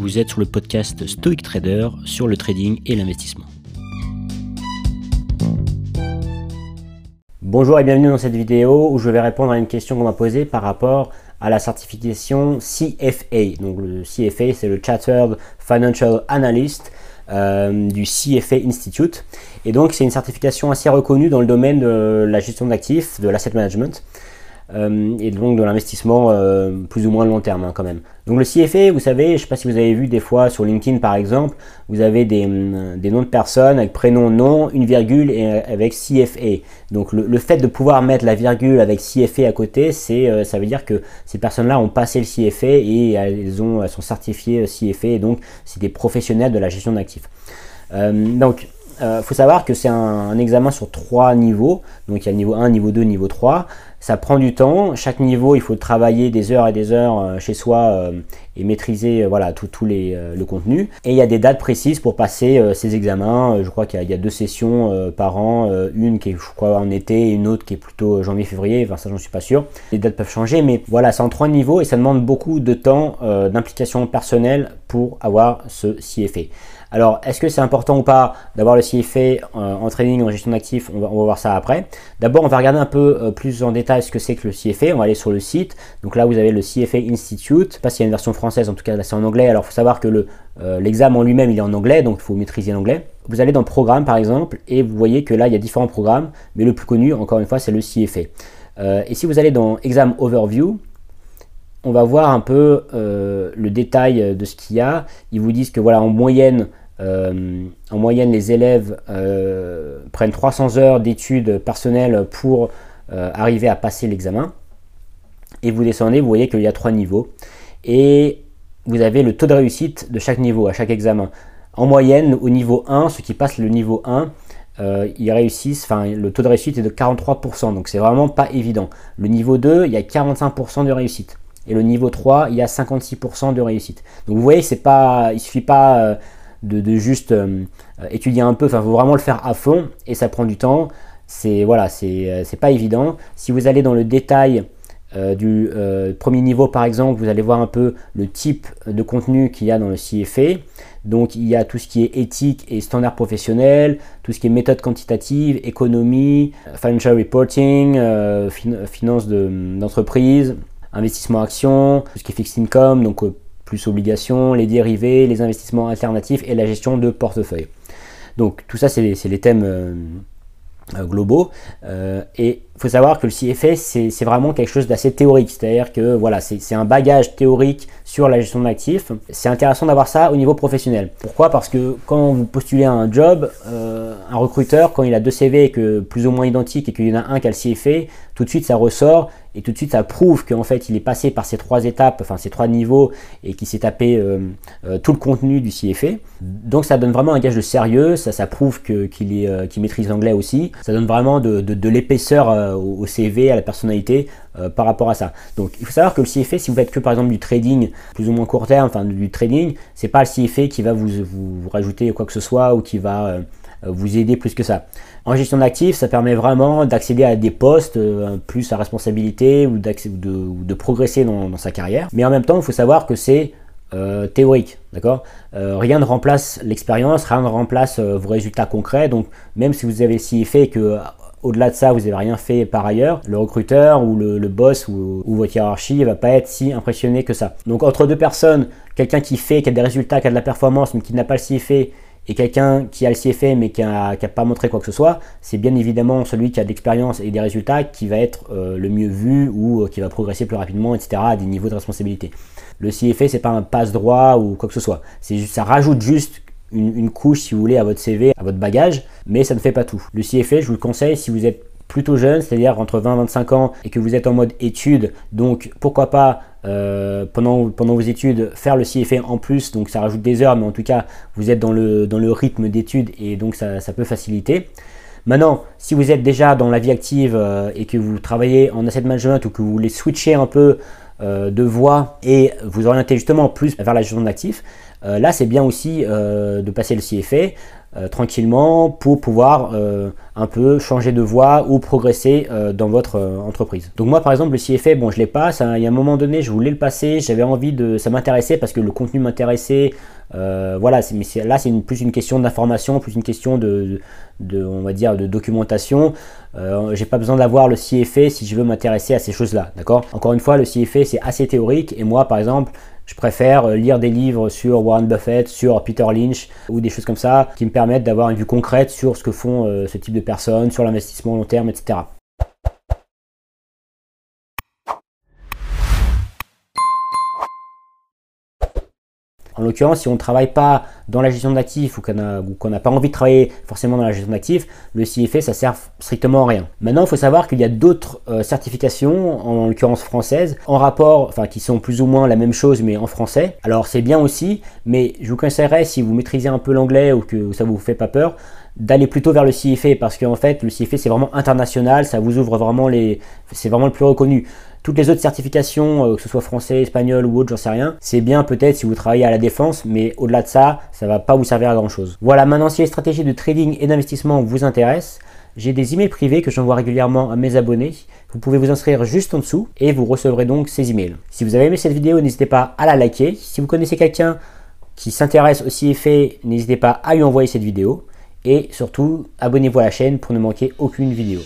vous êtes sur le podcast Stoic Trader sur le trading et l'investissement. Bonjour et bienvenue dans cette vidéo où je vais répondre à une question qu'on m'a posée par rapport à la certification CFA. Donc le CFA c'est le Chartered Financial Analyst euh, du CFA Institute. Et donc c'est une certification assez reconnue dans le domaine de la gestion d'actifs, de l'asset management. Euh, et donc de l'investissement euh, plus ou moins long terme hein, quand même. Donc le CFA, vous savez, je ne sais pas si vous avez vu des fois sur LinkedIn par exemple, vous avez des, hum, des noms de personnes avec prénom, nom, une virgule et euh, avec CFA. Donc le, fait de pouvoir mettre la virgule avec CFA à côté, c'est ça veut dire que ces personnes-là ont passé le CFA et elles, ont, elles sont certifiées CFA et donc c'est des professionnels de la gestion d'actifs. donc il euh, faut savoir que c'est un, examen sur trois niveaux. Donc il y a niveau 1, niveau 2, niveau 3. Ça prend du temps. Chaque niveau, il faut travailler des heures et des heures euh, chez soi euh, et maîtriser voilà, tout, les, le contenu. Et il y a des dates précises pour passer ces examens. Je crois qu'il y, a deux sessions par an. une qui est, je crois, en été et une autre qui est plutôt janvier-février. Enfin, ça, j'en suis pas sûr. Les dates peuvent changer. Mais voilà, c'est en trois niveaux et ça demande beaucoup de temps d'implication personnelle pour avoir ce CFA. Alors, est-ce que c'est important ou pas d'avoir le CFA euh, en trading, en gestion d'actifs? On va, voir ça après. D'abord, on va regarder un peu euh, plus en détail ce que c'est que le CFA. On va aller sur le site. Donc là, vous avez le CFA Institute. Je sais pas s'il y a une version française, en tout cas là, c'est en anglais. Alors, il faut savoir que euh, l'examen en lui-même, il est en anglais, donc il faut maîtriser l'anglais. Vous allez dans Programme, par exemple, et vous voyez que là, il y a différents programmes, mais le plus connu, encore une fois, c'est le CFA. et si vous allez dans Exam Overview, on va voir un peu le détail de ce qu'il y a. Ils vous disent que voilà, en moyenne, euh, les élèves euh, prennent 300 heures d'études personnelles pour euh, arriver à passer l'examen. Et vous descendez, vous voyez qu'il y a trois niveaux. Et vous avez le taux de réussite de chaque niveau, à chaque examen. En moyenne, au niveau 1, ceux qui passent le niveau 1, ils réussissent, enfin le taux de réussite est de 43%, donc c'est vraiment pas évident. Le niveau 2, il y a 45% de réussite. Et le niveau 3, il y a 56% de réussite. Donc vous voyez, c'est pas, il suffit pas de, juste euh, étudier un peu. Enfin, il faut vraiment le faire à fond et ça prend du temps. C'est voilà, c'est euh, pas évident. Si vous allez dans le détail euh, du premier niveau, par exemple, vous allez voir un peu le type de contenu qu'il y a dans le CFA. Donc, il y a tout ce qui est éthique et standard professionnel, tout ce qui est méthode quantitative, économie, financial reporting, finance d'entreprise, investissement action, tout ce qui est fixed income, donc plus obligations, les dérivés, les investissements alternatifs et la gestion de portefeuille. Donc tout ça, c'est les, thèmes euh, euh, globaux. Euh, et faut savoir que le CFS, c'est vraiment quelque chose d'assez théorique. C'est-à-dire que voilà, c'est un bagage théorique sur la gestion d'actifs. C'est intéressant d'avoir ça au niveau professionnel. Pourquoi? Parce que quand vous postulez un job, un recruteur, quand il a deux CV que plus ou moins identiques et qu'il y en a un qui a le CFA, tout de suite ça ressort et tout de suite ça prouve qu'en fait il est passé par ces trois étapes, enfin ces trois niveaux et qu'il s'est tapé euh, euh, tout le contenu du CFA. Donc ça donne vraiment un gage de sérieux, ça, ça prouve qu'il euh, maîtrise l'anglais aussi, ça donne vraiment de, l'épaisseur au, CV, à la personnalité par rapport à ça. Donc il faut savoir que le CFA, si vous faites que par exemple du trading plus ou moins court terme, enfin du trading, c'est pas le CFA qui va vous, vous, rajouter quoi que ce soit ou qui va vous aider plus que ça. En gestion d'actifs, ça permet vraiment d'accéder à des postes euh, plus à responsabilité ou, de, de, progresser dans, sa carrière. Mais en même temps, il faut savoir que c'est euh, théorique, d'accord? Euh, Rien ne remplace l'expérience, rien ne remplace vos résultats concrets. Donc, même si vous avez si fait que au-delà de ça, vous n'avez rien fait par ailleurs, le recruteur ou le, boss ou, votre hiérarchie va pas être si impressionné que ça. Donc entre deux personnes, quelqu'un qui fait, qui a des résultats, qui a de la performance, mais qui n'a pas le CFA et quelqu'un qui a le CFA mais qui n'a pas montré quoi que ce soit, c'est bien évidemment celui qui a de l'expérience et des résultats qui va être euh, le mieux vu ou euh, qui va progresser plus rapidement, etc. à des niveaux de responsabilité. Le CFA, c'est pas un passe-droit ou quoi que ce soit. C'est ça rajoute juste une, couche, si vous voulez, à votre CV, à votre bagage, mais ça ne fait pas tout. Le CFA, je vous le conseille si vous êtes plutôt jeune, c'est-à-dire entre 20 et 25 ans, et que vous êtes en mode études, donc pourquoi pas euh, pendant, pendant vos études faire le CFA en plus, donc ça rajoute des heures, mais en tout cas vous êtes dans le, dans le rythme d'études et donc ça, ça, peut faciliter. Maintenant, si vous êtes déjà dans la vie active euh, et que vous travaillez en asset management ou que vous voulez switcher un peu euh, de voie et vous orienter justement plus vers la gestion d'actifs, là c'est bien aussi de passer le CFA. Euh, tranquillement pour pouvoir euh, un peu changer de voie ou progresser euh, dans votre entreprise. Donc moi par exemple le CFA, bon je l'ai pas, il y a un moment donné je voulais le passer, j'avais envie de, ça m'intéressait parce que le contenu m'intéressait, voilà, mais là c'est plus une question d'information, plus une question de, on va dire de documentation. j'ai pas besoin d'avoir le CFA si je veux m'intéresser à ces choses-là, d'accord? Encore une fois le CFA c'est assez théorique. Et moi par exemple je préfère lire des livres sur Warren Buffett, sur Peter Lynch ou des choses comme ça qui me permettent d'avoir une vue concrète sur ce que font euh, ce type de personnes, sur l'investissement long terme, etc. En l'occurrence, si on ne travaille pas dans la gestion d'actifs ou qu'on n'a pas envie de travailler forcément dans la gestion d'actifs, le CFA, ça sert strictement à rien. Maintenant, il faut savoir qu'il y a d'autres euh, certifications, en l'occurrence françaises, en rapport, enfin qui sont plus ou moins la même chose mais en français. Alors c'est bien aussi, mais je vous conseillerais, si vous maîtrisez un peu l'anglais ou que ça vous fait pas peur, d'aller plutôt vers le CFA parce qu'en fait le CFA c'est vraiment international, ça vous ouvre vraiment les, c'est vraiment le plus reconnu. Toutes les autres certifications, euh, que ce soit français, espagnol ou autre, j'en sais rien, c'est bien peut-être si vous travaillez à la défense, mais au-delà de ça, ça va pas vous servir à grand chose. Voilà, maintenant si les stratégies de trading et d'investissement vous intéressent, j'ai des emails privés que j'envoie régulièrement à mes abonnés. Vous pouvez vous inscrire juste en dessous et vous recevrez donc ces emails. Si vous avez aimé cette vidéo, n'hésitez pas à la liker. Si vous connaissez quelqu'un qui s'intéresse au CFA, n'hésitez pas à lui envoyer cette vidéo. Et surtout, abonnez-vous à la chaîne pour ne manquer aucune vidéo.